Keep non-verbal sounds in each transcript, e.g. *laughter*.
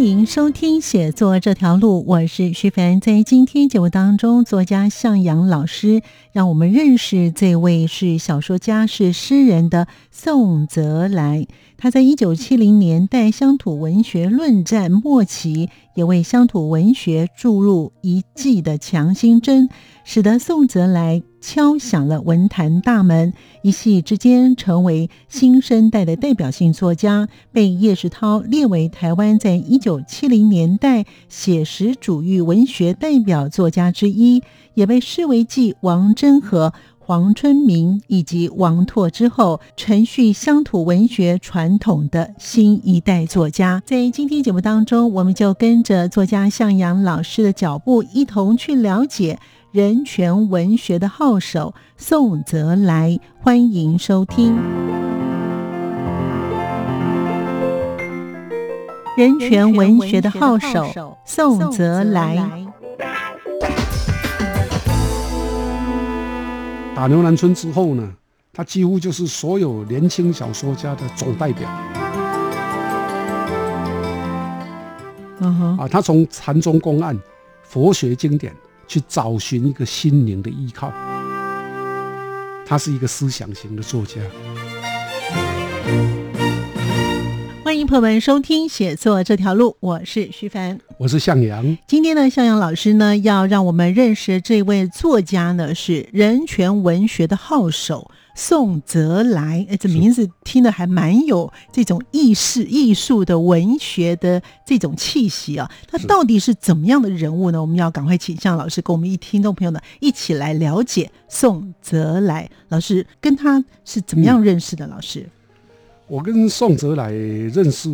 欢迎收听写作这条路，我是徐凡。在今天节目当中，作家向阳老师让我们认识这位是小说家、是诗人的宋泽来。他在一九七零年代乡土文学论战末期，也为乡土文学注入一剂的强心针，使得宋泽来敲响了文坛大门，一夕之间成为新生代的代表性作家，被叶世涛列为台湾在一九七零年代写实主义文学代表作家之一，也被视为继王真和。黄春明以及王拓之后，承续乡土文学传统的新一代作家，在今天节目当中，我们就跟着作家向阳老师的脚步，一同去了解人权文学的号手宋泽来。欢迎收听人权文学的号手宋泽来。打牛栏村之后呢，他几乎就是所有年轻小说家的总代表。嗯哼，啊，他从禅宗公案、佛学经典去找寻一个心灵的依靠。他是一个思想型的作家。欢迎朋友们收听《写作这条路》，我是徐凡，我是向阳。今天呢，向阳老师呢要让我们认识这位作家呢，是人权文学的号手宋泽来。哎，这名字听的还蛮有这种意识、艺术的文学的这种气息啊。他到底是怎么样的人物呢？我们要赶快请向老师跟我们一听众朋友呢一起来了解宋泽来老师。跟他是怎么样认识的？老师？我跟宋泽来认识，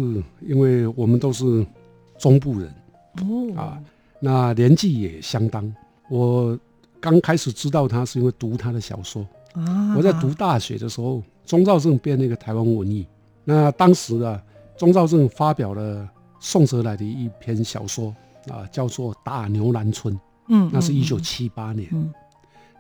因为我们都是中部人，哦啊，那年纪也相当。我刚开始知道他是因为读他的小说啊。我在读大学的时候，钟兆政编那个台湾文艺，那当时啊，钟兆政发表了宋哲来的一篇小说啊，叫做《打牛栏村》。嗯，那是一九七八年。嗯，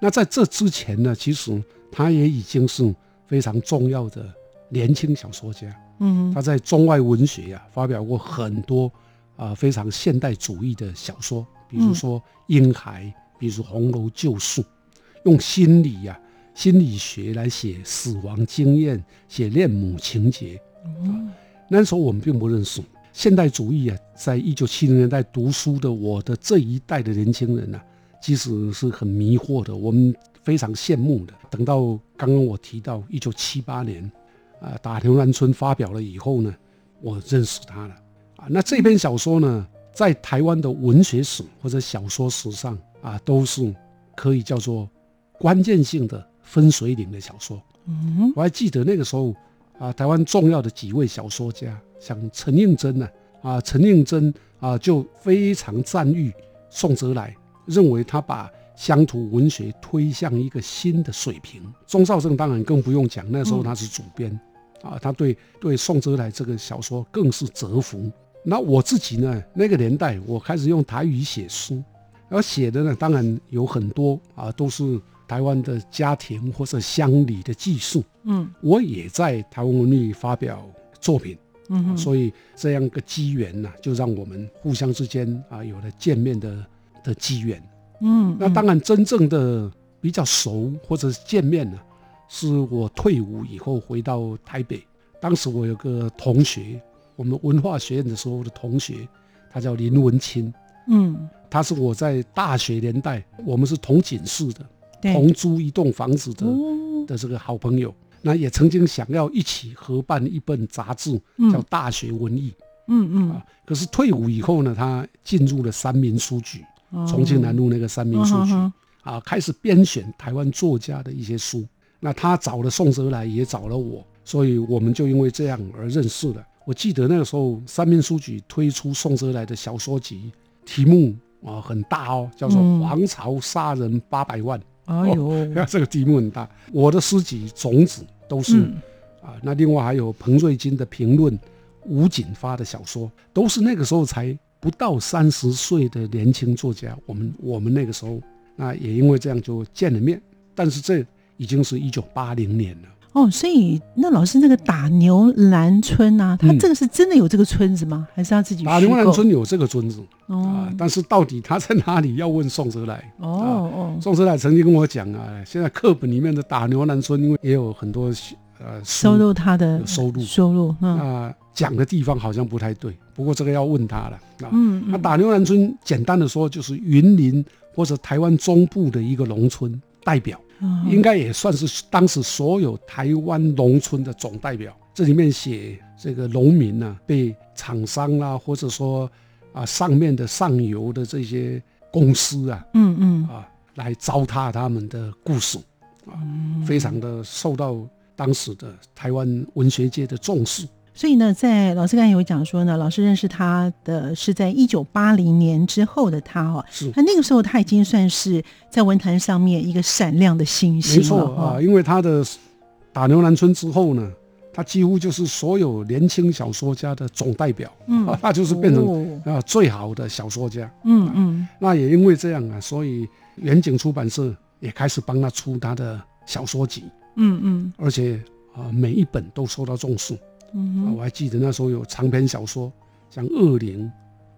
那在这之前呢，其实他也已经是非常重要的。年轻小说家，嗯，他在中外文学呀发表过很多啊非常现代主义的小说，比如说《婴孩》，比如《红楼旧树》，用心理呀心理学来写死亡经验，写恋母情节。嗯，那时候我们并不认识现代主义啊，在一九七零年代读书的我的这一代的年轻人呢，其实是很迷惑的，我们非常羡慕的。等到刚刚我提到一九七八年。啊，打牛栏村发表了以后呢，我认识他了。啊，那这篇小说呢，在台湾的文学史或者小说史上啊，都是可以叫做关键性的分水岭的小说。嗯，我还记得那个时候啊，台湾重要的几位小说家，像陈应真呢，啊，陈应真啊，就非常赞誉宋哲来，认为他把乡土文学推向一个新的水平。钟绍正当然更不用讲，那时候他是主编。啊，他对对宋哲来这个小说更是折服。那我自己呢，那个年代我开始用台语写书，然后写的呢，当然有很多啊，都是台湾的家庭或者乡里的技术。嗯，我也在台湾文艺发表作品。嗯，所以这样一个机缘呢，就让我们互相之间啊有了见面的的机缘。嗯，那当然真正的比较熟或者是见面呢。是我退伍以后回到台北，当时我有个同学，我们文化学院的时候的同学，他叫林文清，嗯，他是我在大学年代，我们是同寝室的，对同租一栋房子的哦的这个好朋友，那也曾经想要一起合办一本杂志，叫《大学文艺》，嗯嗯啊，可是退伍以后呢，他进入了三民书局，哦重庆南路那个三民书局啊，开始编选台湾作家的一些书。那他找了宋哲来，也找了我，所以我们就因为这样而认识了。我记得那个时候三民书局推出宋哲来的小说集，题目啊很大哦，叫做《皇朝杀人八百万》。*laughs* 哎呦，这个题目很大。我的诗集种子都是啊，那另外还有彭瑞金的评论，吴锦发的小说，都是那个时候才不到三十岁的年轻作家。我们我们那个时候，那也因为这样就见了面，但是这已经是一九八零年了。哦，所以那老师那个打牛栏村啊，他这个是真的有这个村子吗？还是他自己打牛栏村有这个村子啊？但是到底他在哪里？要问宋哲来。哦哦，宋哲来曾经跟我讲啊，现在课本里面的打牛栏村，因为也有很多呃收入他的收入收入啊，讲的地方好像不太对。不过这个要问他了啊。嗯，那打牛栏村简单的说，就是云林或者台湾中部的一个农村代表。应该也算是当时所有台湾农村的总代表。这里面写这个农民呢，被厂商啦，或者说啊上面的上游的这些公司啊，嗯嗯啊来糟蹋他们的故事啊，非常的受到当时的台湾文学界的重视。所以呢，在老师刚才有讲说呢，老师认识他的是在一九八零年之后的他哦，是。他那个时候他已经算是在文坛上面一个闪亮的星星没错啊，因为他的打牛栏村之后呢，他几乎就是所有年轻小说家的总代表，嗯，他就是变成啊最好的小说家，嗯嗯，那也因为这样啊，所以远景出版社也开始帮他出他的小说集，嗯嗯，而且啊每一本都受到重视。啊，我还记得那时候有长篇小说，像《恶灵》，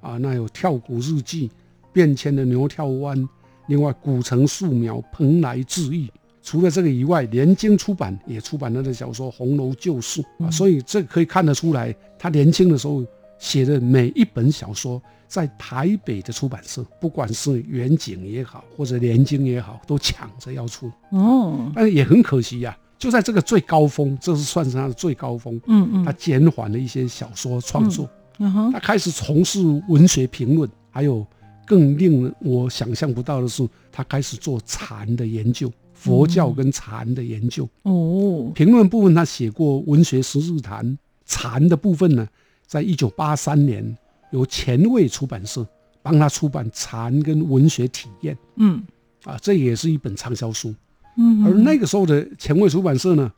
啊，那有《跳谷日记》，变迁的牛跳湾，另外《古城素描》，蓬莱志异。除了这个以外，联经出版也出版他的小说《红楼旧事》啊，所以这可以看得出来，他年轻的时候写的每一本小说，在台北的出版社，不管是远景也好，或者联经也好，都抢着要出。哦，但是也很可惜呀。就在这个最高峰，这是算是他的最高峰。嗯嗯，他减缓了一些小说创作，嗯哼他开始从事文学评论，还有更令我想象不到的是，他开始做禅的研究，佛教跟禅的研究。哦，评论部分他写过《文学十日谈》，禅的部分呢，在一九八三年由前卫出版社帮他出版《禅跟文学体验》。嗯，啊，这也是一本畅销书。而那个时候的前卫出版社呢，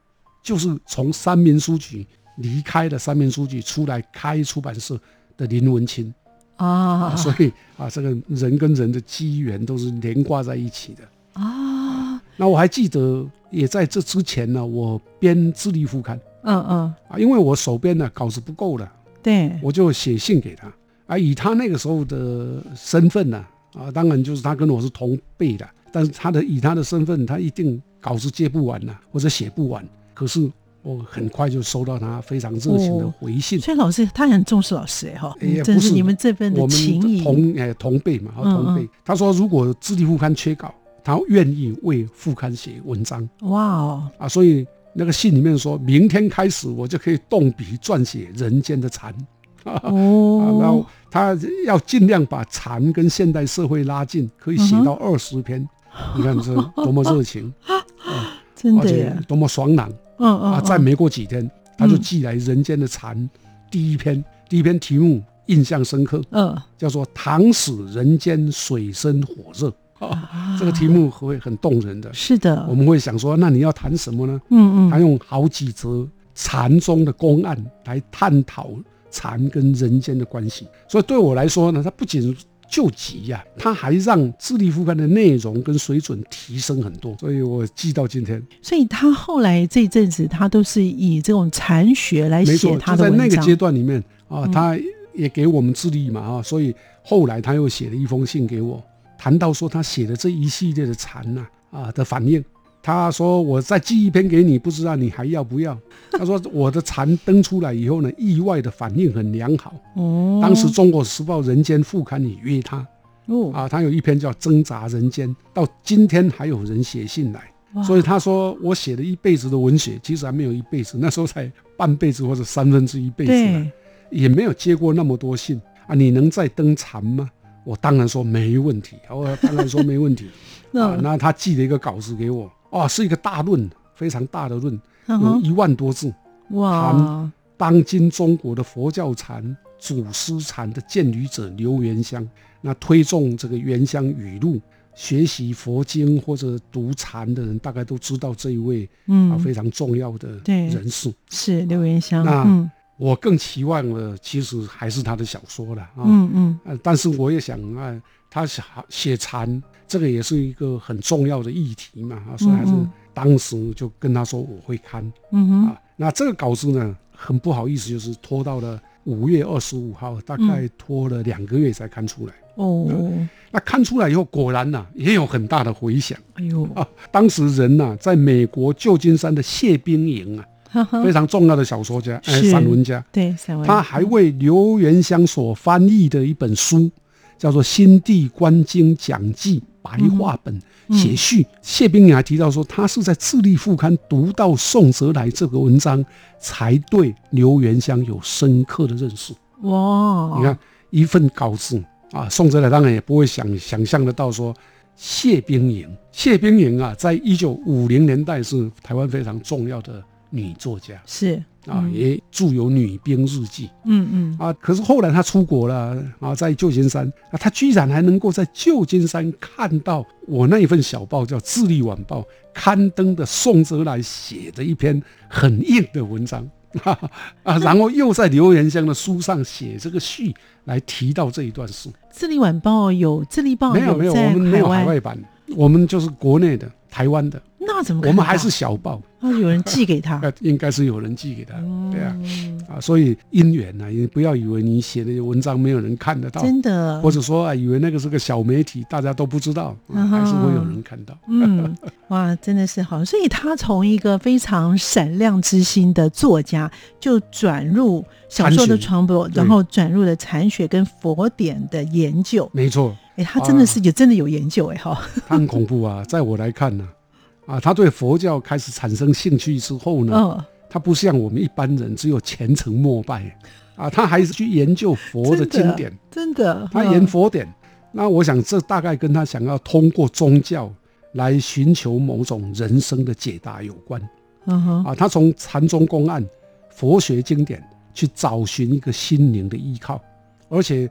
就是从三民书局离开了三民书局出来开出版社的林文清。啊，所以啊，这个人跟人的机缘都是连挂在一起的。啊。那我还记得，也在这之前呢，我编智力副刊，嗯嗯。啊，因为我手边呢稿子不够了，对，我就写信给他。啊，以他那个时候的身份呢，啊，当然就是他跟我是同辈的。但是他的以他的身份，他一定稿子接不完呐，或者写不完。可是我很快就收到他非常热情的回信。所以老师他很重视老师哎哈，真是你们这边的情谊。同哎同辈嘛，同辈。他说如果《智力副刊》缺稿，他愿意为副刊写文章。哇哦啊！所以那个信里面说明天开始我就可以动笔撰写《人间的禅》。哦，*laughs* 然后他要尽量把禅跟现代社会拉近，可以写到二十篇。*laughs* 你看这多么热情啊！*laughs* 真的，多么爽朗。嗯嗯啊！再没过几天，他就寄来《人间的禅》第一篇，第一篇题目印象深刻。嗯，叫做“唐使人间水深火热”。啊，这个题目会很动人的。是的，我们会想说，那你要谈什么呢？嗯嗯，他用好几则禅宗的公案来探讨禅跟人间的关系。所以对我来说呢，它不仅救急呀，他还让智力副刊的内容跟水准提升很多，所以我记到今天。所以他后来这阵子，他都是以这种禅学来写他的文章。在那个阶段里面啊，他也给我们智力嘛啊，所以后来他又写了一封信给我，谈到说他写的这一系列的禅呐啊的反应。他说：“我再寄一篇给你，不知道你还要不要？” *laughs* 他说：“我的蝉登出来以后呢，意外的反应很良好。哦，当时《中国时报》人间副刊也约他。哦，啊，他有一篇叫《挣扎人间》，到今天还有人写信来。所以他说我写了一辈子的文学，其实还没有一辈子，那时候才半辈子或者三分之一辈子，也没有接过那么多信啊。你能再登蝉吗？我当然说没问题。我当然说没问题。*laughs* 啊，那他寄了一个稿子给我。哦，是一个大论，非常大的论，有一万多字。哇，当今中国的佛教禅、祖师禅的建立者刘元香，那推崇这个元香语录。学习佛经或者读禅的人，大概都知道这一位啊非常重要的人士是刘元香。那我更期望的其实还是他的小说了啊。嗯嗯。呃，但是我也想啊，他写写禅这个也是一个很重要的议题嘛啊，所以还是当时就跟他说我会看。嗯哼。啊，那这个稿子呢，很不好意思，就是拖到了五月二十五号，大概拖了两个月才看出来。哦，那看出来以后，果然呐也有很大的回响。哎呦啊，当时人呐，在美国旧金山的谢冰营啊，非常重要的小说家，哎，散文家，对，散文，他还为刘元香所翻译的一本书，叫做《新地观经讲记》白话本写序。谢冰莹还提到说，他是在《智利副刊》读到宋哲来这个文章，才对刘元香有深刻的认识。哇，你看一份稿子。啊，宋哲来当然也不会想想象得到说，谢冰莹，谢冰莹啊，在一九五零年代是台湾非常重要的女作家，是啊，也著有《女兵日记》，嗯嗯啊，可是后来她出国了啊，在旧金山啊，她居然还能够在旧金山看到我那一份小报叫《智利晚报》刊登的宋哲来写的一篇很硬的文章。*laughs* 啊，然后又在刘元香的书上写这个序来提到这一段事。智利晚报有智利报没有没有，我们没有海外版，我们就是国内的台湾的。那怎么？我们还是小报。啊，有人寄给他，*laughs* 应该是有人寄给他，对啊，啊，所以姻缘呢，也不要以为你写的文章没有人看得到，真的，或者说啊，以为那个是个小媒体，大家都不知道，还是会有人看到。嗯，哇，真的是好，所以他从一个非常闪亮之星的作家，就转入小说的传播，然后转入了禅学跟佛典的研究。没错，哎，他真的是有真的有研究哎哈，很恐怖啊，在我来看呢。啊，他对佛教开始产生兴趣之后呢，他不像我们一般人只有虔诚膜拜，啊，他还是去研究佛的经典，真的，他研佛典。那我想这大概跟他想要通过宗教来寻求某种人生的解答有关。啊，他从禅宗公案、佛学经典去找寻一个心灵的依靠，而且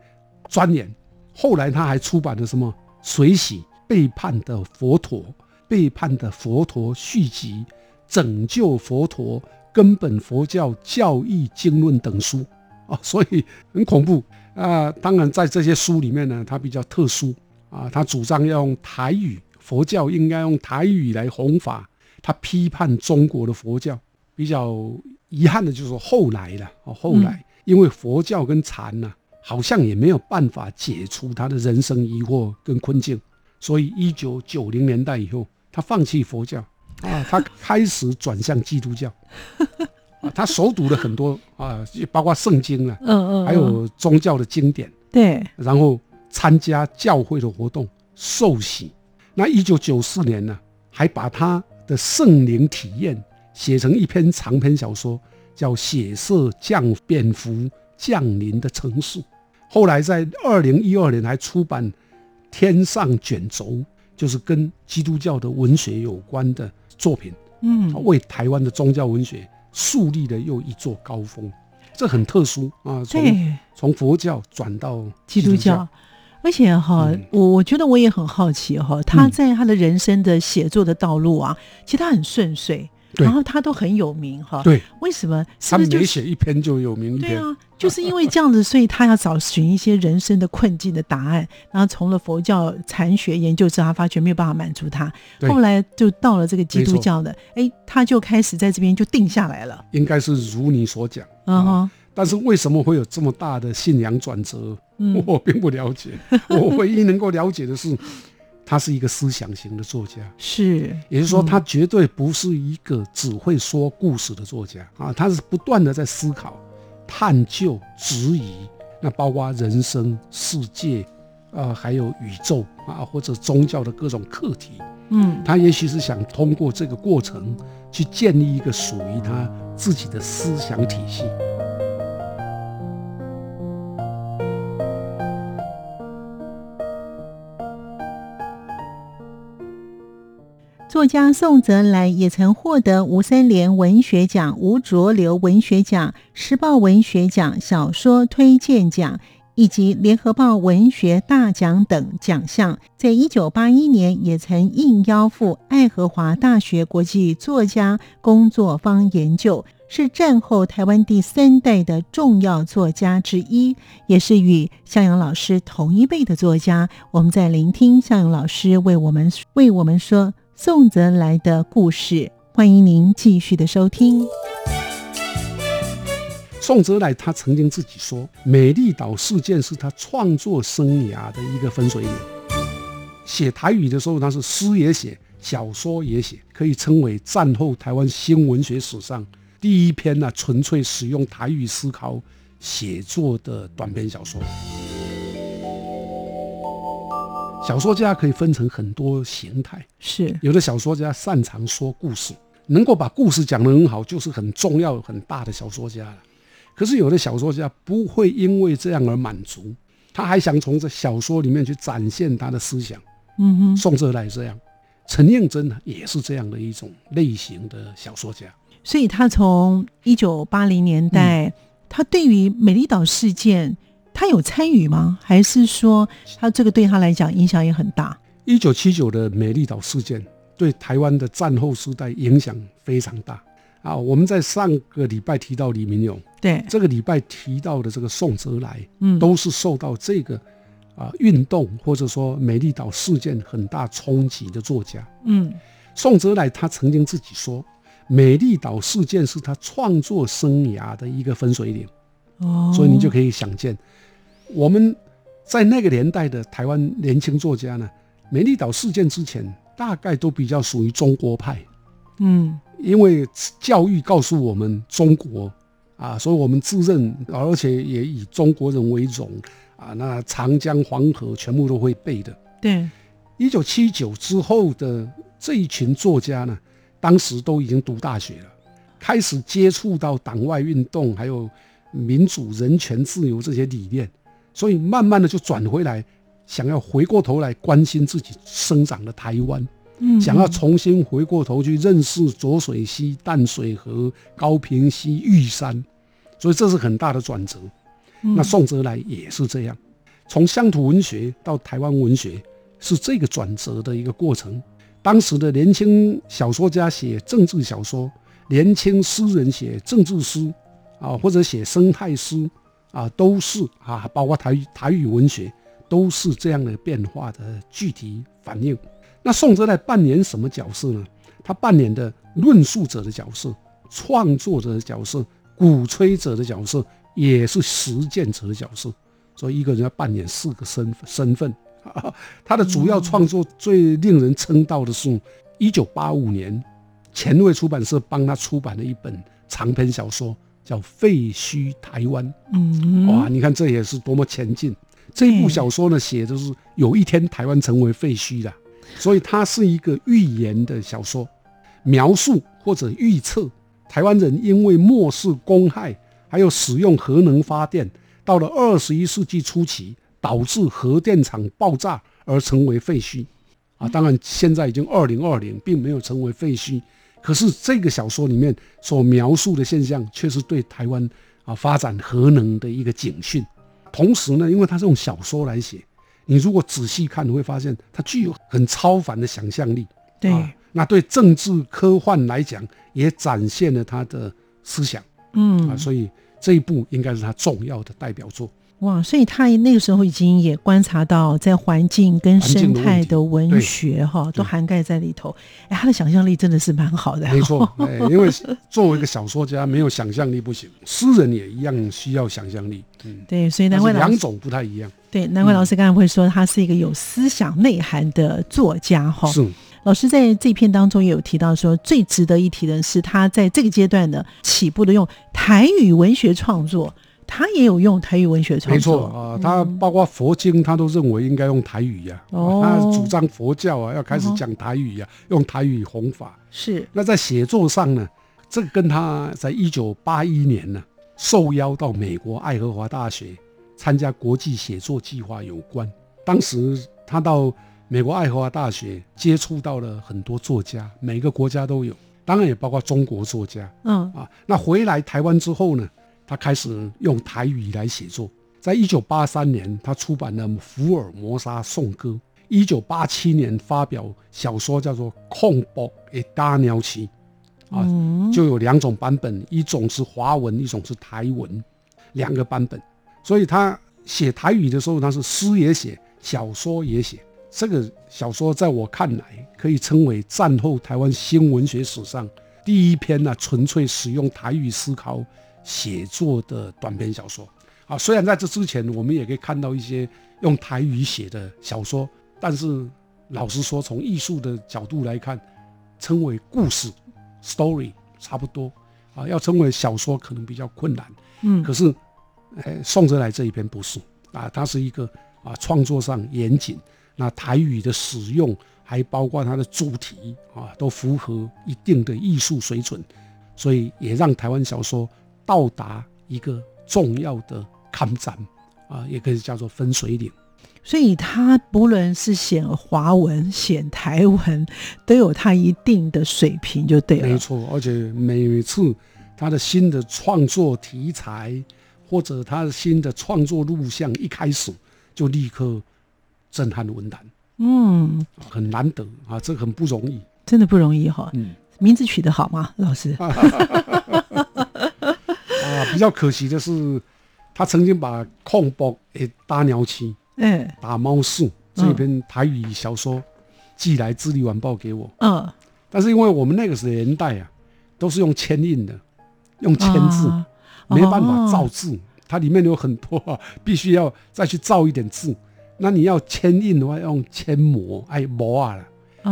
钻研。后来他还出版了什么《水洗背叛的佛陀》。背叛的佛陀续集、拯救佛陀、根本佛教教义经论等书啊，所以很恐怖啊。当然，在这些书里面呢，它比较特殊啊，他主张要用台语，佛教应该用台语来弘法。他批判中国的佛教，比较遗憾的就是后来了哦，后来因为佛教跟禅呢，好像也没有办法解除他的人生疑惑跟困境，所以一九九零年代以后。他放弃佛教啊，他开始转向基督教啊，他手读了很多啊，包括圣经了，嗯嗯，还有宗教的经典，对，然后参加教会的活动，受洗。那一九九四年呢，还把他的圣灵体验写成一篇长篇小说，叫《血色降蝙蝠降临的城市》。后来在二零一二年还出版《天上卷轴》。就是跟基督教的文学有关的作品，嗯，为台湾的宗教文学树立了又一座高峰，这很特殊啊。从从佛教转到基督教，而且哈，我我觉得我也很好奇哈，他在他的人生的写作的道路啊，其实他很顺遂。然后他都很有名哈，对，为什么？他每写一篇就有名一篇。对啊，就是因为这样子，所以他要找寻一些人生的困境的答案。然后从了佛教禅学研究之后，他发觉没有办法满足他，后来就到了这个基督教的，哎，他就开始在这边就定下来了。应该是如你所讲，嗯哼。但是为什么会有这么大的信仰转折？我并不了解。我唯一能够了解的是。他是一个思想型的作家，是，也就是说，他绝对不是一个只会说故事的作家。啊，他是不断的在思考、探究、质疑，那包括人生、世界，啊，还有宇宙啊，或者宗教的各种课题，嗯，他也许是想通过这个过程去建立一个属于他自己的思想体系。作家宋泽来也曾获得吴三连文学奖、吴浊流文学奖、时报文学奖、小说推荐奖以及联合报文学大奖等奖项。在一九八一年，也曾应邀赴爱荷华大学国际作家工作坊研究。是战后台湾第三代的重要作家之一，也是与向阳老师同一辈的作家。我们在聆听向阳老师为我们为我们说宋泽来的故事，欢迎您继续的收听。宋泽来他曾经自己说，美丽岛事件是他创作生涯的一个分水岭。写台语的时候，他是诗也写，小说也写，可以称为战后台湾新文学史上。第一篇呢，纯粹使用台语思考写作的短篇小说。小说家可以分成很多形态，是有的小说家擅长说故事，能够把故事讲得很好，就是很重要很大的小说家了。可是有的小说家不会因为这样而满足，他还想从这小说里面去展现他的思想。嗯哼，宋哲来这样，陈应真呢也是这样的一种类型的小说家。所以他从一九八零年代，他对于美丽岛事件，他有参与吗？还是说他这个对他来讲影响也很大？一九七九的美丽岛事件对台湾的战后时代影响非常大啊！我们在上个礼拜提到李明勇，对这个礼拜提到的这个宋哲来，嗯，都是受到这个啊运动或者说美丽岛事件很大冲击的作家。嗯，宋哲来他曾经自己说。美丽岛事件是他创作生涯的一个分水岭，哦，所以你就可以想见，我们在那个年代的台湾年轻作家呢，美丽岛事件之前大概都比较属于中国派，嗯，因为教育告诉我们中国啊，所以我们自认，而且也以中国人为荣啊，那长江黄河全部都会背的。对，一九七九之后的这一群作家呢。当时都已经读大学了，开始接触到党外运动，还有民主、人权、自由这些理念，所以慢慢的就转回来，想要回过头来关心自己生长的台湾，嗯，想要重新回过头去认识浊水溪、淡水河、高平溪、玉山，所以这是很大的转折。那宋哲来也是这样，从乡土文学到台湾文学，是这个转折的一个过程。当时的年轻小说家写政治小说，年轻诗人写政治诗，啊，或者写生态诗，啊，都是啊，包括台台语文学，都是这样的变化的具体反应。那宋哲在扮演什么角色呢？他扮演的论述者的角色、创作者的角色、鼓吹者的角色，也是实践者的角色。所以一个人要扮演四个身身份。*laughs* 他的主要创作最令人称道的是，一九八五年，前卫出版社帮他出版的一本长篇小说，叫《废墟台湾》。嗯，哇，你看这也是多么前进！这部小说呢，写的是有一天台湾成为废墟了，所以它是一个预言的小说，描述或者预测台湾人因为漠视公害，还有使用核能发电，到了二十一世纪初期。导致核电厂爆炸而成为废墟，啊，当然现在已经二零二零，并没有成为废墟。可是这个小说里面所描述的现象，却是对台湾啊发展核能的一个警讯。同时呢，因为它是用小说来写，你如果仔细看，你会发现它具有很超凡的想象力。对，那对政治科幻来讲，也展现了他的思想。嗯，啊，所以这一部应该是他重要的代表作。哇，所以他那个时候已经也观察到，在环境跟生态的文学哈，都涵盖在里头。哎，他的想象力真的是蛮好的。没错，哎，因为作为一个小说家，没有想象力不行。诗人也一样需要想象力。嗯，对，所以难怪两种不太一样。对，难怪老师刚才会说他是一个有思想内涵的作家哈。是，老师在这篇当中也有提到说，最值得一提的是他在这个阶段的起步的用台语文学创作。他也有用台语文学创作，没错啊，他包括佛经，他都认为应该用台语呀。哦，他主张佛教啊，要开始讲台语呀，用台语弘法。是。那在写作上呢，这个跟他在一九八一年呢受邀到美国爱荷华大学参加国际写作计划有关。当时他到美国爱荷华大学接触到了很多作家，每个国家都有，当然也包括中国作家。嗯啊，那回来台湾之后呢，他开始用台语来写作。在一九八三年，他出版了《福尔摩沙颂歌》。一九八七年发表小说叫做《控博的大鸟奇》，啊，嗯就有两种版本，一种是华文，一种是台文，两个版本。所以他写台语的时候，他是诗也写，小说也写。这个小说在我看来，可以称为战后台湾新文学史上第一篇呢、纯粹使用台语思考写作的短篇小说。啊，虽然在这之前，我们也可以看到一些用台语写的小说，但是老实说，从艺术的角度来看，称为故事 （story） 差不多啊，要称为小说可能比较困难。嗯可是，呃，宋哲来这一篇不是啊，它是一个啊创作上严谨，那台语的使用还包括它的主题啊，都符合一定的艺术水准，所以也让台湾小说到达一个重要的看站啊，也可以叫做分水岭。所以他不论是写华文、写台文，都有他一定的水平，就对了。没错，而且每次他的新的创作题材或者他的新的创作录像一开始就立刻震撼文坛，嗯，很难得啊，这很不容易。真的不容易哈。嗯名字取得好吗，老师？*laughs* 啊，比较可惜的是，他曾经把《控波诶大鸟期》哎，打猫树这篇台语小说寄来《智利晚报》给我，嗯，但是因为我们那个时年代啊，都是用铅印的，用铅字。啊。没办法哦造字，它里面有很多啊，必须要再去造一点字。那你要铅印的话，要用铅模，哎，模啊了，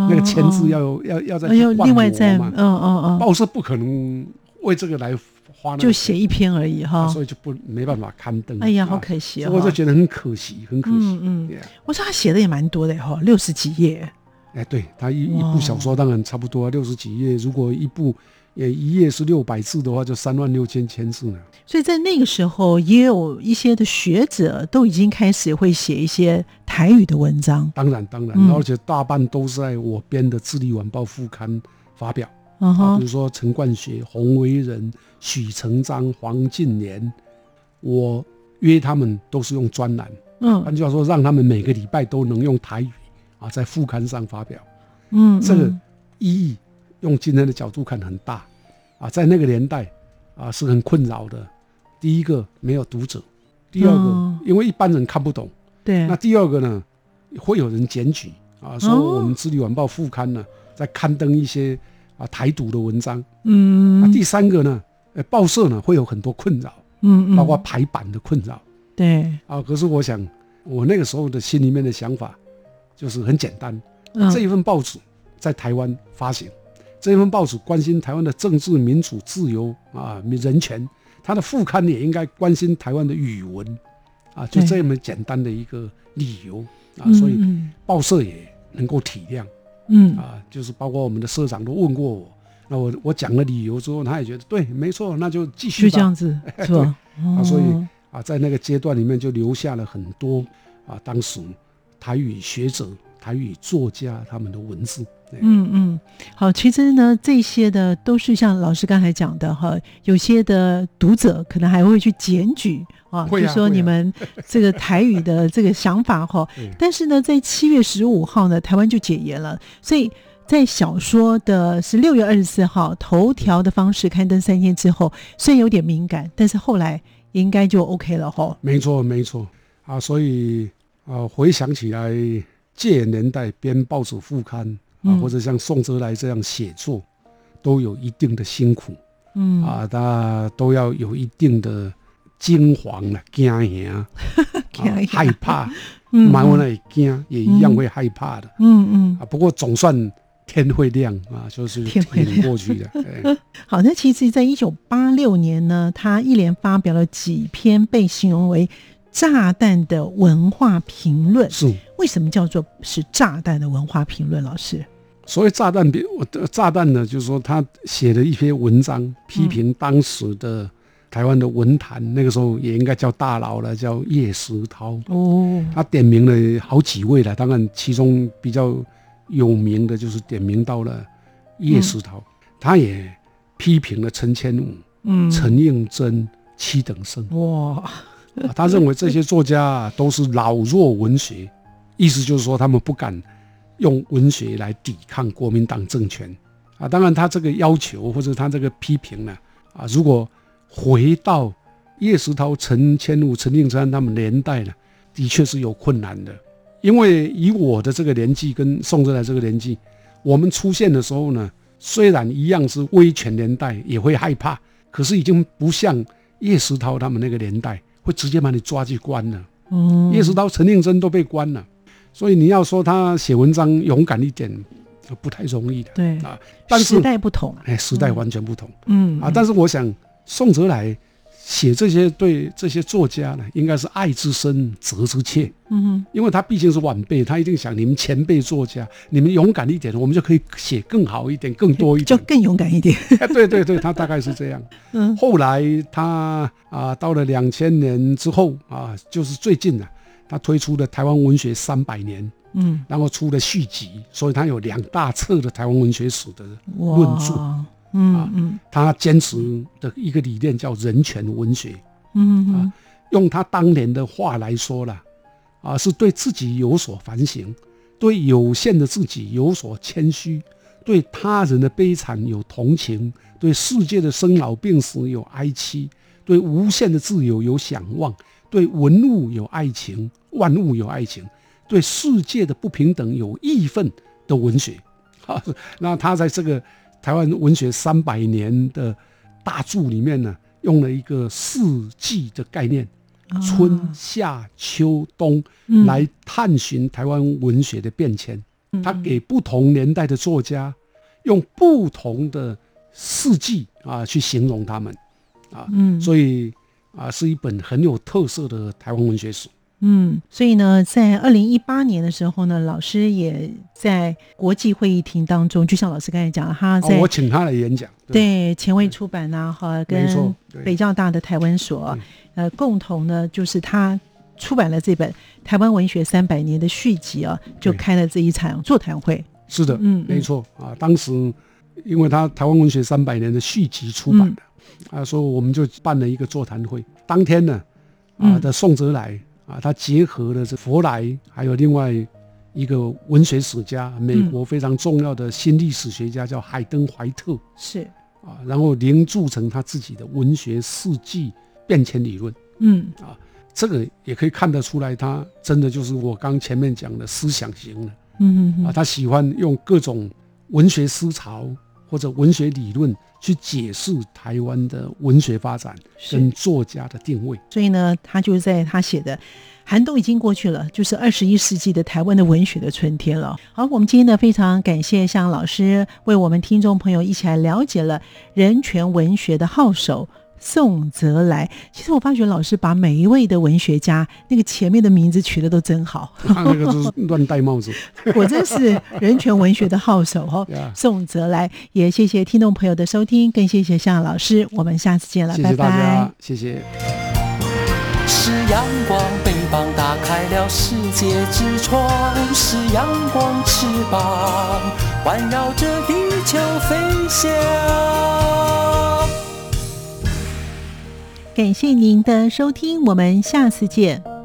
那个签字要有要要再哦要去灌另外再模嗯。嗯嗯，报社不可能为这个来花就写一篇而已钱，哈。所以就不没办法刊登。哎呀，啊好可惜所哦。以我就觉得很可惜，很可惜。嗯嗯我说他写的也蛮多的哈，六十几页。哎，对他一一部小说当然差不多六十几页，如果一部也一页是六百字的话，就三万六千千字呢。所以在那个时候，也有一些的学者都已经开始会写一些台语的文章。当然，当然，嗯而且大半都是在我编的《智利晚报》副刊发表。啊，比如说陈冠学、洪维仁、许成章、黄敬年，我约他们都是用专栏，嗯。换句话说，让他们每个礼拜都能用台语啊，在副刊上发表。嗯，这个嗯意义，用今天的角度看很大啊，在那个年代啊是很困扰的。第一个没有读者，第二个、嗯因为一般人看不懂，对。那，第二个呢会有人检举啊，说哦。我们《智利晚报》副刊呢在刊登一些啊台独的文章。嗯那第三个呢，呃，报社呢会有很多困扰，嗯嗯，包括排版的困扰对，啊。可是我想，我那个时候的心里面的想法就是很简单，嗯这一份报纸在台湾发行，这一份报纸关心台湾的政治、民主、自由啊、人权，它的副刊也应该关心台湾的语文啊，就这么简单的一个理由啊，嗯所以嗯报社也能够体谅嗯啊，就是包括我们的社长都问过我。那我我讲了理由之后，他也觉得对，没错，那就继续吧。就这样子 *laughs* 是吧？啊，所以哦啊，在那个阶段里面就留下了很多啊，当时台语学者、台语作家他们的文字。对嗯嗯，好，其实呢，这些的都是像老师刚才讲的哈，有些的读者可能还会去检举啊，就说你们这个台语的这个想法哈 *laughs* 对，但是呢，在七月十五号呢，台湾就解严了，所以。在小说的是六月二十四号头条的方式刊登三天之后，虽然有点敏感，但是后来应该就 OK 了哈。没错，没错啊，所以啊，回想起来，戒严年代编报纸副刊啊，嗯。或者像宋哲来这样写作，都有一定的辛苦。嗯。啊，他都要有一定的惊惶了、*laughs* 惊吓、害怕，嗯蛮我那也惊，也一样会害怕的。嗯嗯，啊，不过总算天会亮啊，就是天会挺过去的。*laughs* 哎。好，那其实，在一九八六年呢，他一连发表了几篇被形容为炸弹的文化评论。是。为什么叫做是炸弹的文化评论？老师，所谓炸弹，我的炸弹呢，就是说他写了一篇文章，批评当时的台湾的文坛那个时候也应该叫大佬了，叫叶石涛。哦，他点名了好几位了，当然其中比较有名的就是点名到了叶石涛，他也批评了陈千武、嗯，陈应真、七等生。哇，啊他认为这些作家啊都是老弱文学，意思就是说他们不敢用文学来抵抗国民党政权啊。当然，他这个要求或者他这个批评呢，啊，如果回到叶石涛、陈千武、陈定山他们年代呢，的确是有困难的，因为以我的这个年纪跟宋哲来这个年纪，我们出现的时候呢，虽然一样是威权年代，也会害怕，可是已经不像叶石涛他们那个年代会直接把你抓去关了。嗯，叶石涛、陈定真都被关了，所以你要说他写文章勇敢一点，不太容易的。对啊，但是时代不同，哎，时代完全不同。嗯啊，但是我想宋哲来写这些对这些作家呢，应该是爱之深责之切，嗯哼，因为他毕竟是晚辈，他一定想你们前辈作家，你们勇敢一点，我们就可以写更好一点、更多一点。就更勇敢一点，*laughs* 对对对，他大概是这样。嗯后来他啊，到了两千年之后啊，就是最近呢、他推出了台湾文学三百年，嗯，然后出了续集，所以他有两大册的台湾文学史的论著。嗯嗯。他坚持的一个理念叫人权文学，嗯嗯。用他当年的话来说了，啊，是对自己有所反省，对有限的自己有所谦虚，对他人的悲惨有同情，对世界的生老病死有哀戚，对无限的自由有想望，对文物有爱情，万物有爱情，对世界的不平等有义愤的文学。啊，*laughs* 那他在这个台湾文学三百年的大著里面呢，用了一个四季的概念。啊春夏秋冬嗯来探寻台湾文学的变迁。他给不同年代的作家用不同的四季啊去形容他们啊，嗯所以啊是一本很有特色的台湾文学史。嗯，所以呢，在二零一八年的时候呢，老师也在国际会议厅当中，就像老师刚才讲，他啊在、我请他来演讲，对前卫出版呐、哈，没错对跟北教大的台湾所，呃，共同呢，就是他出版了这本《台湾文学三百年》的续集啊，就开了这一场座谈会。是的，嗯嗯没错啊。当时因为他台湾文学三百年的续集出版的，嗯啊，所以我们就办了一个座谈会。当天呢，啊嗯的宋哲来啊，他结合了这佛来，还有另外一个文学史家，美嗯国非常重要的新历史学家叫海登怀特是，啊，然后凝铸成他自己的文学世纪变迁理论。嗯啊这个也可以看得出来，他真的就是我刚前面讲的思想型的。嗯，嗯嗯他喜欢用各种文学思潮或者文学理论去解释台湾的文学发展跟作家的定位。所以呢，他就在他写的寒冬已经过去了，就是二十一世纪的台湾的文学的春天了。好，我们今天呢非常感谢向老师为我们听众朋友一起来了解了人权文学的号手。宋泽来，其实我发觉老师把每一位的文学家那个前面的名字取得都真好，他那个就是乱戴帽子。*laughs* 我真是人权文学的号手哦。*laughs* 宋泽来，也谢谢听众朋友的收听，更谢谢向老师，我们下次见了，谢谢大拜拜。，谢谢。是阳光，翅膀打开了世界之窗；是阳光，翅膀环绕着地球飞翔。感谢您的收听，我们下次见。